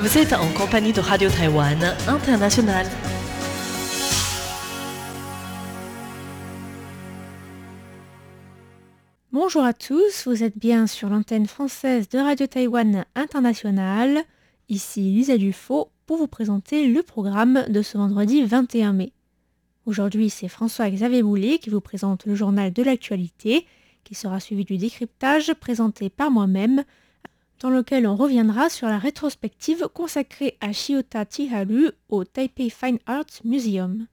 Vous êtes en compagnie de Radio Taïwan International. Bonjour à tous, vous êtes bien sur l'antenne française de Radio Taïwan International. Ici Lisa Dufaux pour vous présenter le programme de ce vendredi 21 mai. Aujourd'hui, c'est François-Xavier Boulet qui vous présente le journal de l'actualité, qui sera suivi du décryptage présenté par moi-même, dans lequel on reviendra sur la rétrospective consacrée à Shiota Chiharu au Taipei Fine Arts Museum.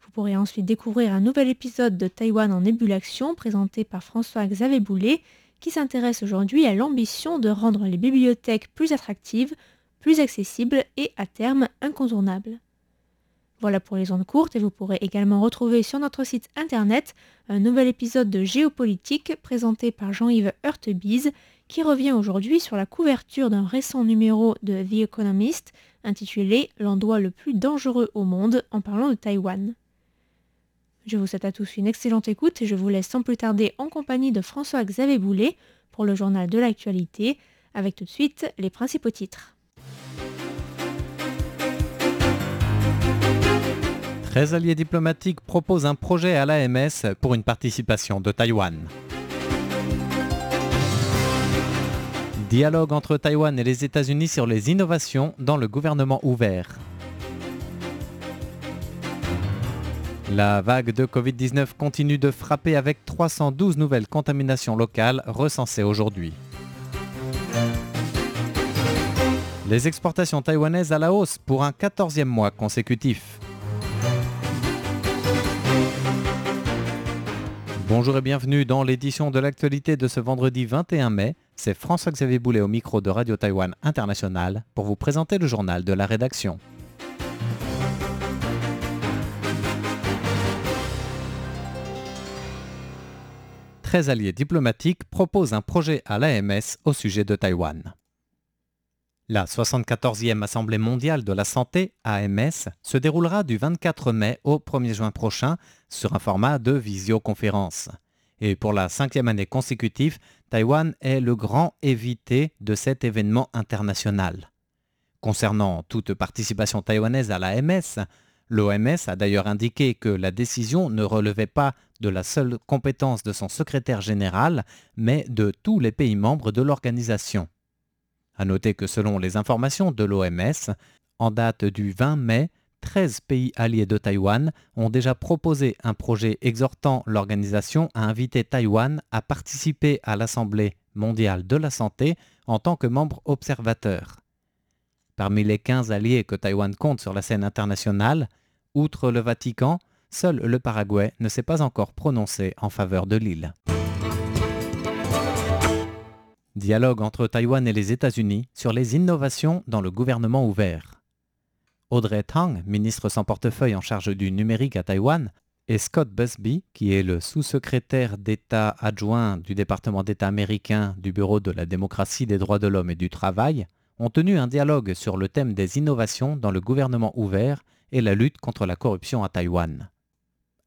Vous pourrez ensuite découvrir un nouvel épisode de Taïwan en ébullition présenté par François-Xavier Boulet, qui s'intéresse aujourd'hui à l'ambition de rendre les bibliothèques plus attractives, plus accessibles et à terme incontournables. Voilà pour les ondes courtes et vous pourrez également retrouver sur notre site internet un nouvel épisode de Géopolitique présenté par Jean-Yves Hurtebise qui revient aujourd'hui sur la couverture d'un récent numéro de The Economist intitulé L'endroit le plus dangereux au monde en parlant de Taïwan. Je vous souhaite à tous une excellente écoute et je vous laisse sans plus tarder en compagnie de François-Xavier Boulet pour le journal de l'actualité avec tout de suite les principaux titres. 13 alliés diplomatiques proposent un projet à l'AMS pour une participation de Taïwan. Dialogue entre Taïwan et les États-Unis sur les innovations dans le gouvernement ouvert. La vague de Covid-19 continue de frapper avec 312 nouvelles contaminations locales recensées aujourd'hui. Les exportations taïwanaises à la hausse pour un 14e mois consécutif. Bonjour et bienvenue dans l'édition de l'actualité de ce vendredi 21 mai. C'est François-Xavier Boulet au micro de Radio Taïwan International pour vous présenter le journal de la rédaction. Treize alliés diplomatiques proposent un projet à l'AMS au sujet de Taïwan. La 74e Assemblée mondiale de la santé, AMS, se déroulera du 24 mai au 1er juin prochain sur un format de visioconférence. Et pour la cinquième année consécutive, Taïwan est le grand évité de cet événement international. Concernant toute participation taïwanaise à l'AMS, l'OMS a d'ailleurs indiqué que la décision ne relevait pas de la seule compétence de son secrétaire général, mais de tous les pays membres de l'organisation. À noter que selon les informations de l'OMS, en date du 20 mai, 13 pays alliés de Taïwan ont déjà proposé un projet exhortant l'organisation à inviter Taïwan à participer à l'Assemblée mondiale de la santé en tant que membre observateur. Parmi les 15 alliés que Taïwan compte sur la scène internationale, outre le Vatican, seul le Paraguay ne s'est pas encore prononcé en faveur de l'île. Dialogue entre Taïwan et les États-Unis sur les innovations dans le gouvernement ouvert. Audrey Tang, ministre sans portefeuille en charge du numérique à Taïwan, et Scott Busby, qui est le sous-secrétaire d'État adjoint du département d'État américain du Bureau de la démocratie, des droits de l'homme et du travail, ont tenu un dialogue sur le thème des innovations dans le gouvernement ouvert et la lutte contre la corruption à Taïwan.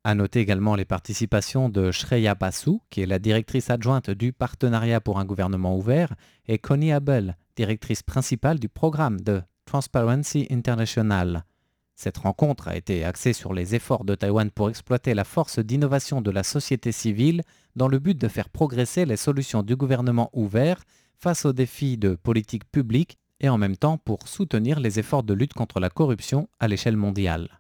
À noter également les participations de Shreya Basu, qui est la directrice adjointe du Partenariat pour un gouvernement ouvert, et Connie Abel, directrice principale du programme de Transparency International. Cette rencontre a été axée sur les efforts de Taïwan pour exploiter la force d'innovation de la société civile dans le but de faire progresser les solutions du gouvernement ouvert face aux défis de politique publique et en même temps pour soutenir les efforts de lutte contre la corruption à l'échelle mondiale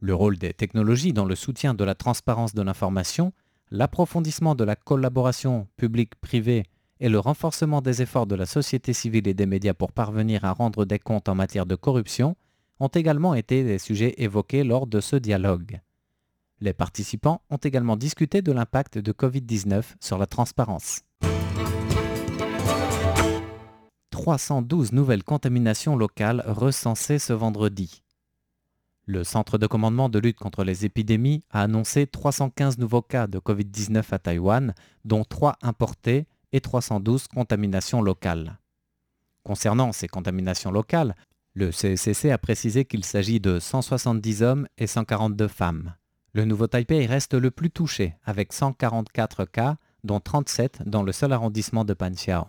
le rôle des technologies dans le soutien de la transparence de l'information, l'approfondissement de la collaboration publique-privée et le renforcement des efforts de la société civile et des médias pour parvenir à rendre des comptes en matière de corruption ont également été des sujets évoqués lors de ce dialogue. Les participants ont également discuté de l'impact de Covid-19 sur la transparence. 312 nouvelles contaminations locales recensées ce vendredi. Le Centre de commandement de lutte contre les épidémies a annoncé 315 nouveaux cas de Covid-19 à Taïwan, dont 3 importés et 312 contaminations locales. Concernant ces contaminations locales, le CCC a précisé qu'il s'agit de 170 hommes et 142 femmes. Le nouveau Taipei reste le plus touché, avec 144 cas, dont 37 dans le seul arrondissement de Panxiao.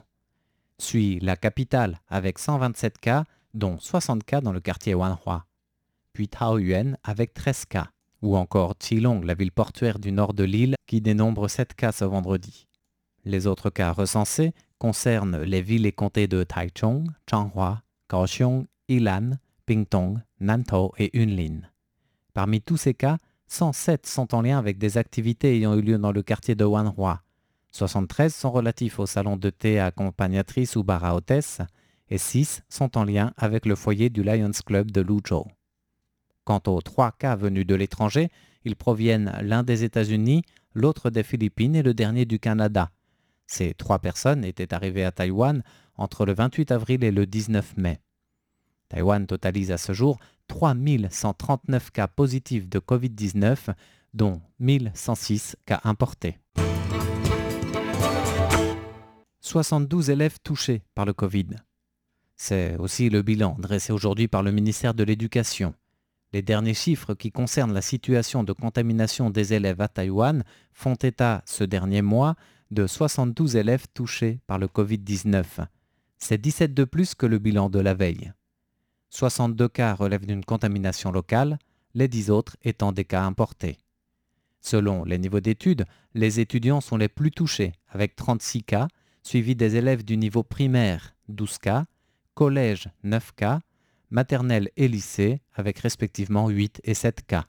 Suit la capitale avec 127 cas, dont 60 cas dans le quartier Wanhua. Puis Taoyuan avec 13 cas. Ou encore Chilong, la ville portuaire du nord de l'île, qui dénombre 7 cas ce vendredi. Les autres cas recensés concernent les villes et comtés de Taichung, Changhua, Kaohsiung, Ilan, Pingtung, Nantou et Yunlin. Parmi tous ces cas, 107 sont en lien avec des activités ayant eu lieu dans le quartier de Wanhua. 73 sont relatifs au salon de thé accompagnatrice ou bar à hôtesse et 6 sont en lien avec le foyer du Lions Club de Luzhou. Quant aux trois cas venus de l'étranger, ils proviennent l'un des États-Unis, l'autre des Philippines et le dernier du Canada. Ces trois personnes étaient arrivées à Taïwan entre le 28 avril et le 19 mai. Taïwan totalise à ce jour 3139 cas positifs de Covid-19, dont 1106 cas importés. 72 élèves touchés par le Covid. C'est aussi le bilan dressé aujourd'hui par le ministère de l'Éducation. Les derniers chiffres qui concernent la situation de contamination des élèves à Taïwan font état ce dernier mois de 72 élèves touchés par le Covid-19. C'est 17 de plus que le bilan de la veille. 62 cas relèvent d'une contamination locale, les 10 autres étant des cas importés. Selon les niveaux d'études, les étudiants sont les plus touchés, avec 36 cas, suivis des élèves du niveau primaire, 12 cas, collège, 9 cas, maternelle et lycée, avec respectivement 8 et 7 cas.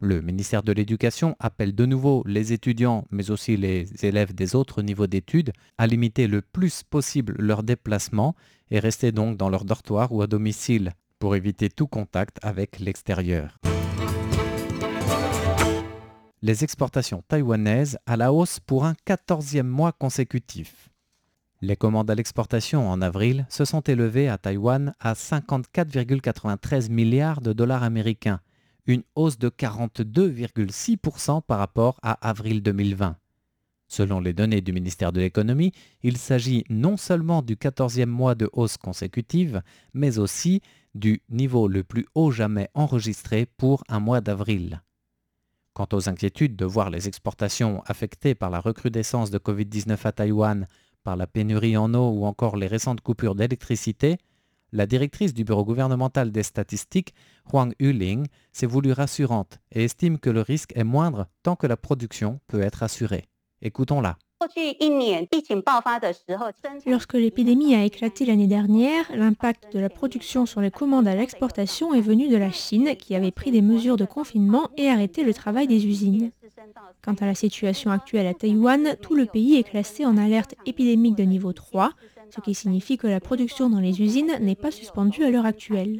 Le ministère de l'Éducation appelle de nouveau les étudiants, mais aussi les élèves des autres niveaux d'études, à limiter le plus possible leurs déplacements et rester donc dans leur dortoir ou à domicile pour éviter tout contact avec l'extérieur. Les exportations taïwanaises à la hausse pour un quatorzième mois consécutif. Les commandes à l'exportation en avril se sont élevées à Taïwan à 54,93 milliards de dollars américains, une hausse de 42,6% par rapport à avril 2020. Selon les données du ministère de l'économie, il s'agit non seulement du 14e mois de hausse consécutive, mais aussi du niveau le plus haut jamais enregistré pour un mois d'avril. Quant aux inquiétudes de voir les exportations affectées par la recrudescence de Covid-19 à Taïwan, par la pénurie en eau ou encore les récentes coupures d'électricité, la directrice du Bureau gouvernemental des statistiques, Huang Yuling, s'est voulue rassurante et estime que le risque est moindre tant que la production peut être assurée. Écoutons-la. Lorsque l'épidémie a éclaté l'année dernière, l'impact de la production sur les commandes à l'exportation est venu de la Chine qui avait pris des mesures de confinement et arrêté le travail des usines. Quant à la situation actuelle à Taïwan, tout le pays est classé en alerte épidémique de niveau 3, ce qui signifie que la production dans les usines n'est pas suspendue à l'heure actuelle.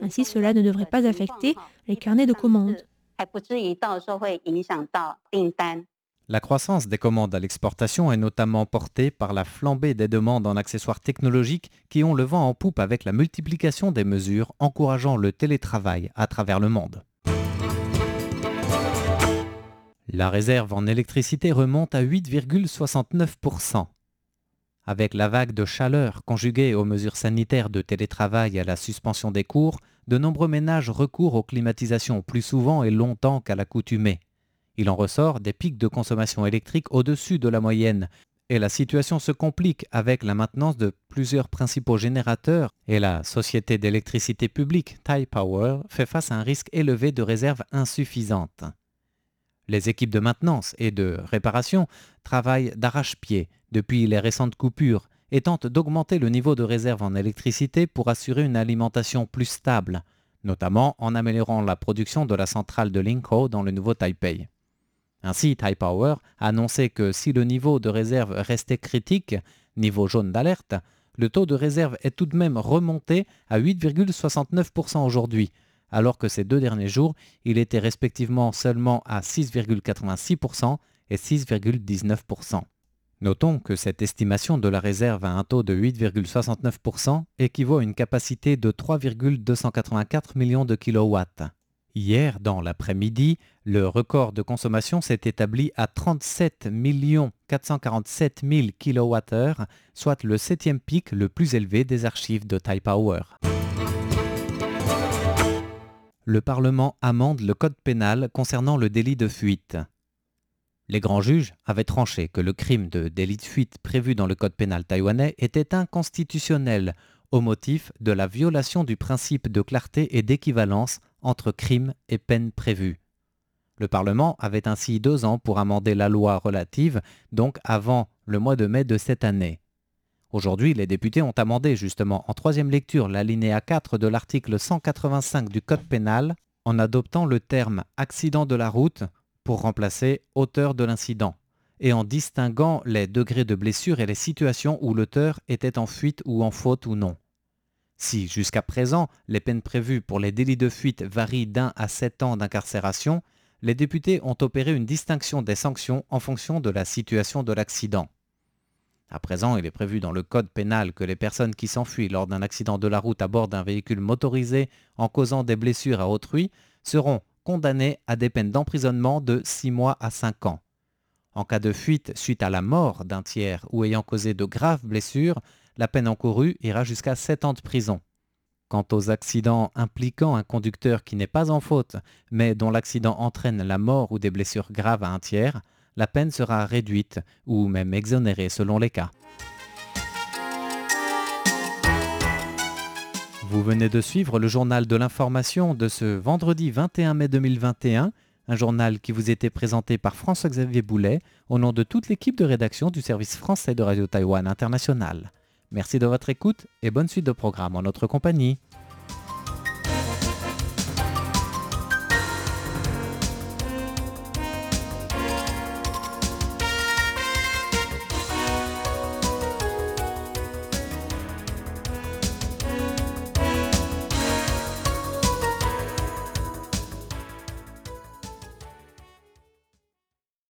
Ainsi, cela ne devrait pas affecter les carnets de commandes. La croissance des commandes à l'exportation est notamment portée par la flambée des demandes en accessoires technologiques qui ont le vent en poupe avec la multiplication des mesures encourageant le télétravail à travers le monde. La réserve en électricité remonte à 8,69%. Avec la vague de chaleur conjuguée aux mesures sanitaires de télétravail et à la suspension des cours, de nombreux ménages recourent aux climatisations plus souvent et longtemps qu'à l'accoutumée. Il en ressort des pics de consommation électrique au-dessus de la moyenne, et la situation se complique avec la maintenance de plusieurs principaux générateurs et la société d'électricité publique Tai Power fait face à un risque élevé de réserves insuffisantes. Les équipes de maintenance et de réparation travaillent d'arrache-pied depuis les récentes coupures et tentent d'augmenter le niveau de réserve en électricité pour assurer une alimentation plus stable, notamment en améliorant la production de la centrale de Linkou dans le nouveau Taipei. Ainsi, Taipower a annoncé que si le niveau de réserve restait critique, niveau jaune d'alerte, le taux de réserve est tout de même remonté à 8,69% aujourd'hui, alors que ces deux derniers jours, il était respectivement seulement à 6,86% et 6,19%. Notons que cette estimation de la réserve à un taux de 8,69% équivaut à une capacité de 3,284 millions de kilowatts. Hier, dans l'après-midi, le record de consommation s'est établi à 37 447 000 kWh, soit le septième pic le plus élevé des archives de Taipower le Parlement amende le Code pénal concernant le délit de fuite. Les grands juges avaient tranché que le crime de délit de fuite prévu dans le code pénal taïwanais était inconstitutionnel au motif de la violation du principe de clarté et d'équivalence entre crime et peine prévue. Le Parlement avait ainsi deux ans pour amender la loi relative, donc avant le mois de mai de cette année. Aujourd'hui, les députés ont amendé justement en troisième lecture l'alinéa 4 de l'article 185 du Code pénal en adoptant le terme accident de la route pour remplacer auteur de l'incident et en distinguant les degrés de blessure et les situations où l'auteur était en fuite ou en faute ou non. Si jusqu'à présent les peines prévues pour les délits de fuite varient d'un à sept ans d'incarcération, les députés ont opéré une distinction des sanctions en fonction de la situation de l'accident. À présent, il est prévu dans le Code pénal que les personnes qui s'enfuient lors d'un accident de la route à bord d'un véhicule motorisé en causant des blessures à autrui seront condamnées à des peines d'emprisonnement de 6 mois à 5 ans. En cas de fuite suite à la mort d'un tiers ou ayant causé de graves blessures, la peine encourue ira jusqu'à 7 ans de prison. Quant aux accidents impliquant un conducteur qui n'est pas en faute, mais dont l'accident entraîne la mort ou des blessures graves à un tiers, la peine sera réduite ou même exonérée selon les cas. Vous venez de suivre le journal de l'information de ce vendredi 21 mai 2021, un journal qui vous était présenté par François-Xavier Boulet au nom de toute l'équipe de rédaction du service français de Radio Taïwan International. Merci de votre écoute et bonne suite de programme en notre compagnie.